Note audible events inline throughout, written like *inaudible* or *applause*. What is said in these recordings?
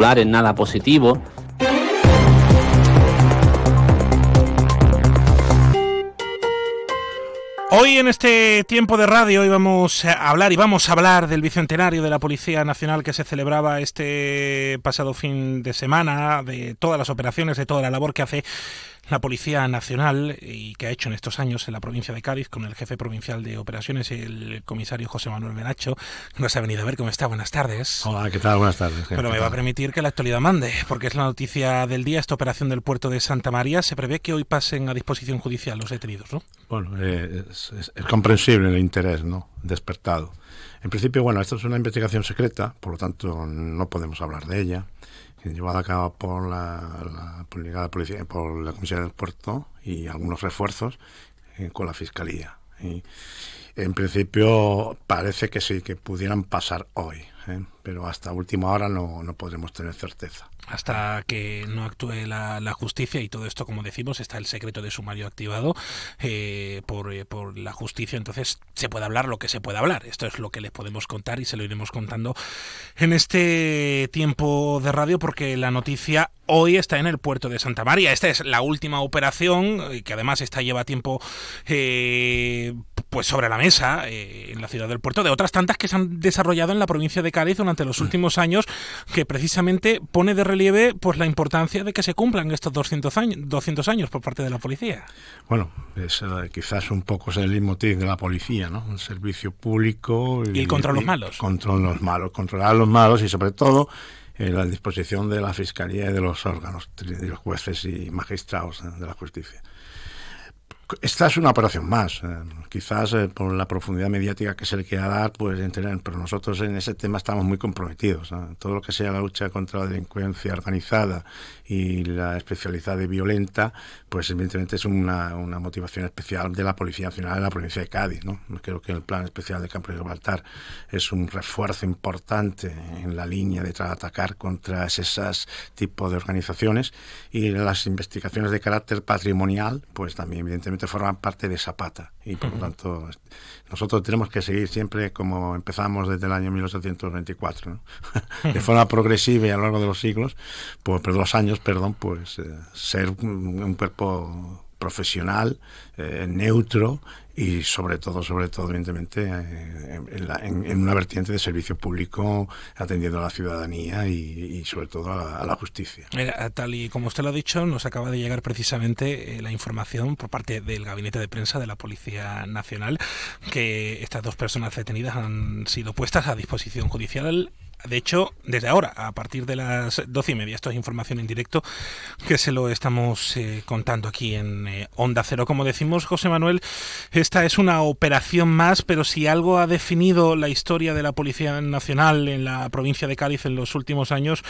en nada positivo. Hoy en este tiempo de radio íbamos a hablar y vamos a hablar del bicentenario de la Policía Nacional que se celebraba este pasado fin de semana, de todas las operaciones, de toda la labor que hace la Policía Nacional y que ha hecho en estos años en la provincia de Cádiz con el jefe provincial de operaciones, el comisario José Manuel Benacho, nos ha venido a ver. ¿Cómo está? Buenas tardes. Hola, ¿qué tal? Buenas tardes. Pero me va a permitir que la actualidad mande, porque es la noticia del día, esta operación del puerto de Santa María. Se prevé que hoy pasen a disposición judicial los detenidos, ¿no? Bueno, eh, es, es, comprensible el interés, ¿no? Despertado. En principio, bueno, esto es una investigación secreta, por lo tanto no podemos hablar de ella llevada a cabo por la, policía, por la Comisión del Puerto y algunos refuerzos eh, con la Fiscalía. Y en principio parece que sí, que pudieran pasar hoy, ¿eh? pero hasta última hora no, no podremos tener certeza hasta que no actúe la, justicia y todo esto, como decimos, está el secreto de sumario activado eh, por, eh, por, la justicia, entonces se puede hablar lo que se puede hablar. Esto es lo que les podemos contar y se lo iremos contando en este tiempo de radio porque la noticia hoy está en el puerto de Santa María. Esta es la última operación, que además esta lleva tiempo pues sobre la mesa eh, en la ciudad del puerto, de otras tantas que se han desarrollado en la provincia de Cádiz durante los mm. últimos años, que precisamente pone de relieve pues la importancia de que se cumplan estos 200 años, 200 años por parte de la policía. Bueno, es, quizás un poco es el leitmotiv de la policía, ¿no? Un servicio público. Y, el contra los malos. Contra los malos, controlar a los malos y sobre todo en la disposición de la Fiscalía y de los órganos, de los jueces y magistrados de la justicia. Esta es una operación más. Quizás eh, por la profundidad mediática que se le quiera dar, pues entender, pero nosotros en ese tema estamos muy comprometidos. Todo lo que sea la lucha contra la delincuencia organizada y la especializada y violenta, pues evidentemente es una, una, motivación especial de la Policía Nacional de la provincia de Cádiz. ¿no? Creo que el plan especial de Campo de Gibraltar es un refuerzo importante en la línea de atacar contra esos tipos de organizaciones y las investigaciones de carácter patrimonial, pues también evidentemente forman parte de esa pata y por tanto nosotros tenemos que seguir siempre como empezamos desde el año 1824, *laughs* de forma progresiva y a lo largo de los siglos, pues, por los años, perdón, pues eh, ser un, cuerpo profesional, eh, neutro y sobre todo, sobre todo, evidentemente, eh, en, una vertiente de servicio público atendiendo a la ciudadanía y, sobre todo a la, justicia. tal y como usted lo ha dicho, nos acaba de llegar precisamente eh, la información por parte del Gabinete de Prensa de la Policía Nacional que estas dos personas detenidas han sido puestas a disposición judicial de hecho, desde ahora, a partir de las doce y media, esto es información en directo, que se lo estamos eh, contando aquí en eh, Onda Cero. Como decimos, José Manuel, esta es una operación más, pero si algo ha definido la historia de la Policía Nacional en la provincia de Cádiz en los últimos años,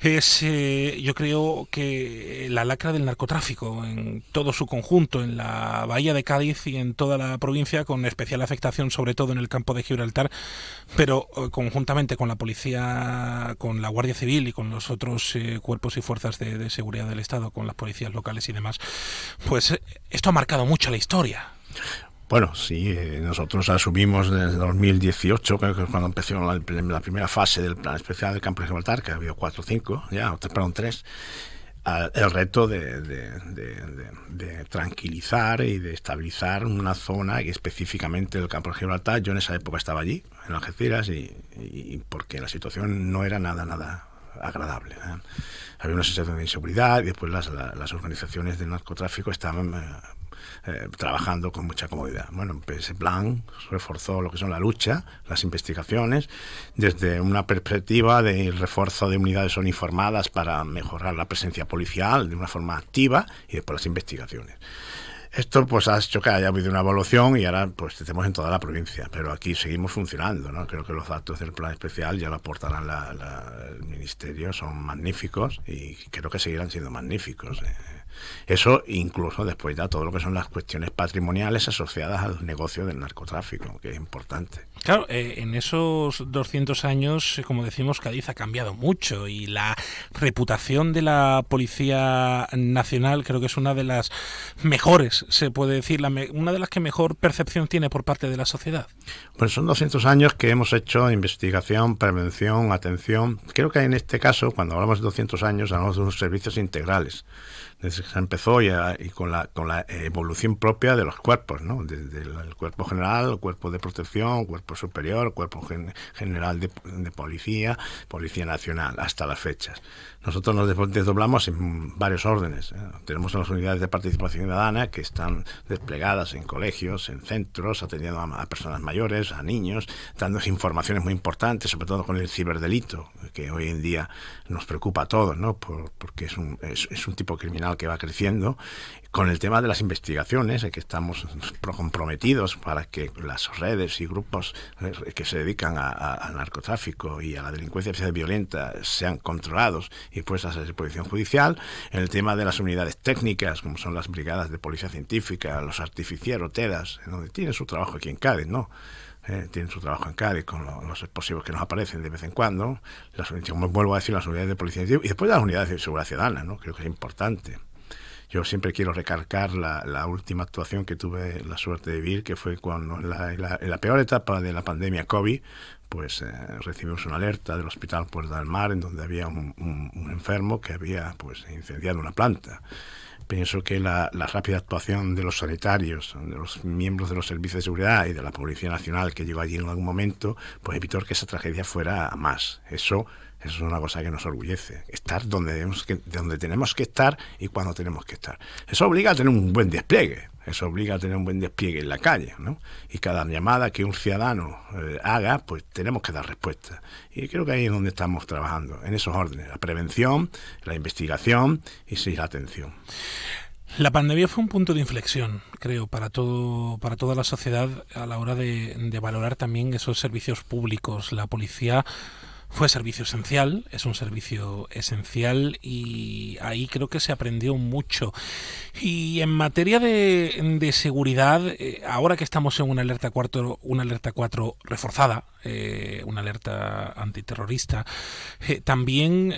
es, eh, yo creo que la lacra del narcotráfico en todo su conjunto, en la bahía de Cádiz y en toda la provincia, con especial afectación sobre todo en el campo de Gibraltar, pero eh, conjuntamente con la policía, con la Guardia Civil y con los otros eh, cuerpos y fuerzas de, de seguridad del Estado, con las policías locales y demás, pues esto ha marcado mucho la historia. Bueno, sí, eh, nosotros asumimos desde 2018, creo que es cuando empezó la, primera fase del plan especial del campo de Gibraltar, que ha habido cuatro o cinco, ya, perdón, tres, el reto de, tranquilizar y de estabilizar una zona y específicamente el campo de Gibraltar. Yo en esa época estaba allí, en Algeciras, y, porque la situación no era nada, nada agradable. ¿eh? Había una sensación de inseguridad y después las, las organizaciones de narcotráfico estaban eh, trabajando con mucha comodidad. Bueno, pues ese plan reforzó lo que son la lucha, las investigaciones, desde una perspectiva de refuerzo de unidades uniformadas para mejorar la presencia policial de una forma activa y después las investigaciones. Esto pues ha hecho que haya habido una evolución y ahora pues tenemos en toda la provincia, pero aquí seguimos funcionando, ¿no? Creo que los datos del plan especial ya lo aportarán la, el ministerio, son magníficos y creo que seguirán siendo magníficos. ¿eh? Eso incluso después da todo lo que son las cuestiones patrimoniales asociadas al negocio del narcotráfico, que es importante. Claro, eh, en esos 200 años, como decimos, Cádiz ha cambiado mucho y la reputación de la Policía Nacional creo que es una de las mejores, se puede decir, una de las que mejor percepción tiene por parte de la sociedad. Pues son 200 años que hemos hecho investigación, prevención, atención. Creo que en este caso, cuando hablamos de 200 años, hablamos de unos servicios integrales se empezó y, con, la, con la evolución propia de los cuerpos, ¿no? desde el, cuerpo general, el cuerpo de protección, cuerpo superior, cuerpo general de, policía, policía nacional, hasta las fechas. Nosotros nos desdoblamos en varios órdenes. ¿eh? Tenemos las unidades de participación ciudadana que están desplegadas en colegios, en centros, atendiendo a, personas mayores, a niños, dando informaciones muy importantes, sobre todo con el ciberdelito, que hoy en día nos preocupa a todos, ¿no? porque es un, es un tipo criminal que va creciendo, con el tema de las investigaciones, que estamos comprometidos para que las redes y grupos eh, que se dedican al narcotráfico y a la delincuencia violenta sean controlados y puestas a disposición judicial, en el tema de las unidades técnicas, como son las brigadas de policía científica, los artificieros, TEDAS, donde tienen su trabajo aquí en Cádiz, ¿no? Eh, tienen su trabajo en Cádiz con los explosivos que nos aparecen de vez en cuando, las, como vuelvo a decir, las unidades de policía y después las unidades de seguridad ciudadana, ¿no? creo que es importante. Yo siempre quiero recalcar la, última actuación que tuve la suerte de vivir, que fue cuando en la, peor etapa de la pandemia COVID, pues eh, recibimos una alerta del Hospital Puerta del Mar, en donde había un, enfermo que había pues incendiado una planta pienso que la, rápida actuación de los sanitarios, de los miembros de los servicios de seguridad y de la Policía Nacional que llegó allí en algún momento, pues evitó que esa tragedia fuera a más. Eso eso es una cosa que nos orgullece. Estar donde, tenemos que, donde tenemos que estar y cuando tenemos que estar. Eso obliga a tener un buen despliegue. Eso obliga a tener un buen despliegue en la calle. ¿no? Y cada llamada que un ciudadano eh, haga, pues tenemos que dar respuesta. Y creo que ahí es donde estamos trabajando, en esos órdenes. La prevención, la investigación y sí, la atención. La pandemia fue un punto de inflexión, creo, para todo, para toda la sociedad a la hora de valorar también esos servicios públicos. La policía fue servicio esencial, es un servicio esencial y ahí creo que se aprendió mucho. Y en materia de, seguridad, eh, ahora que estamos en una alerta 4, una alerta 4 reforzada, eh, una alerta antiterrorista, eh, también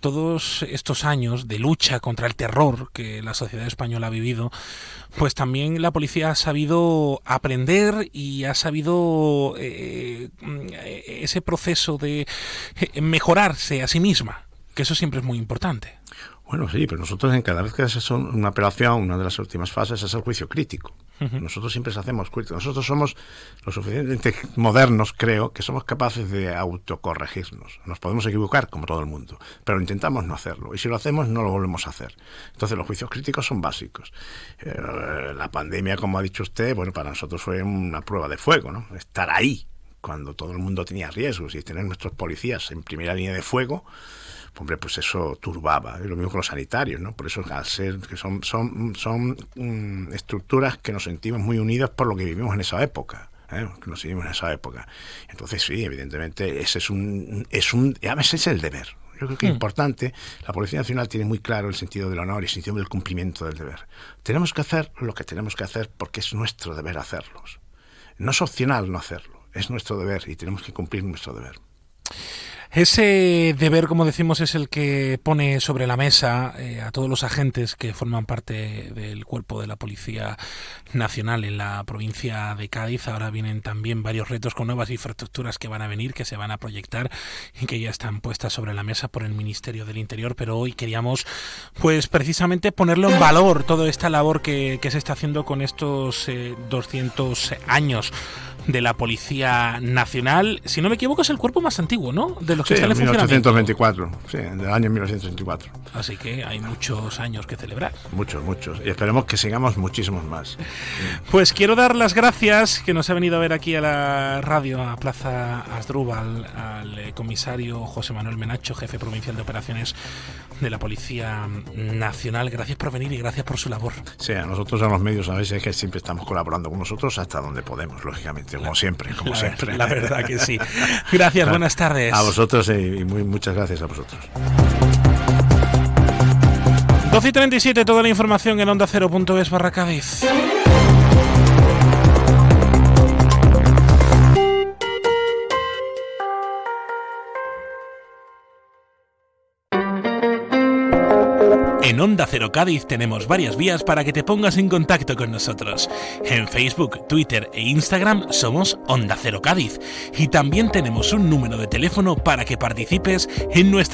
todos estos años de lucha contra el terror que la sociedad española ha vivido, pues también la policía ha sabido aprender y ha sabido ese proceso de mejorarse a sí misma, que eso siempre es muy importante. Bueno, sí, pero nosotros en cada vez que haces una operación, una de las últimas fases es el juicio crítico. Nosotros siempre hacemos juicio. Nosotros somos lo suficientemente modernos, creo, que somos capaces de autocorregirnos. Nos podemos equivocar, como todo el mundo, pero intentamos no hacerlo. Y si lo hacemos, no lo volvemos a hacer. Entonces, los juicios críticos son básicos. Eh, la pandemia, como ha dicho usted, bueno, para nosotros fue una prueba de fuego, ¿no? Estar ahí, cuando todo el mundo tenía riesgos y tener nuestros policías en primera línea de fuego, hombre, pues eso turbaba. Y lo mismo con los sanitarios, ¿no? Por eso, al ser que son, son, son mm, estructuras que nos sentimos muy unidas por lo que vivimos en esa época. ¿eh? que nos vivimos en esa época. Entonces, sí, evidentemente, ese es un, es un, a veces es el deber. Yo creo que es hmm. importante, la Policía Nacional tiene muy claro el sentido del honor y el sentido del cumplimiento del deber. Tenemos que hacer lo que tenemos que hacer porque es nuestro deber hacerlos. No es opcional no hacerlo es nuestro deber y tenemos que cumplir nuestro deber. Ese deber, como decimos, es el que pone sobre la mesa eh, a todos los agentes que forman parte del cuerpo de la Policía Nacional en la provincia de Cádiz. Ahora vienen también varios retos con nuevas infraestructuras que van a venir, que se van a proyectar y que ya están puestas sobre la mesa por el Ministerio del Interior. Pero hoy queríamos, pues precisamente ponerlo en valor toda esta labor que, se está haciendo con estos 200 eh, años de la Policía Nacional. Si no me equivoco, es el cuerpo más antiguo, ¿no? De los que sí, en 1824, sí, del año 1924. Así que hay muchos años que celebrar. Muchos, muchos. Y esperemos que sigamos muchísimos más. *laughs* Pues quiero dar las gracias que nos ha venido a ver aquí a la radio, a Plaza Asdrúbal, al eh, comisario José Manuel Menacho, jefe provincial de operaciones de la Policía Nacional. Gracias por venir y gracias por su labor. Sí, a nosotros a los medios a veces es que siempre estamos colaborando con nosotros hasta donde podemos, lógicamente, como siempre, como siempre. La verdad que sí. *laughs* Gracias, buenas tardes. A vosotros y muy, muchas gracias a vosotros. 12 y 37, toda la información en onda 0.es barra Cádiz. En Onda Cero Cádiz tenemos varias vías para que te pongas en contacto con nosotros. En Facebook, Twitter e Instagram somos Onda Cero Cádiz. Y también tenemos un número de teléfono para que participes en nuestra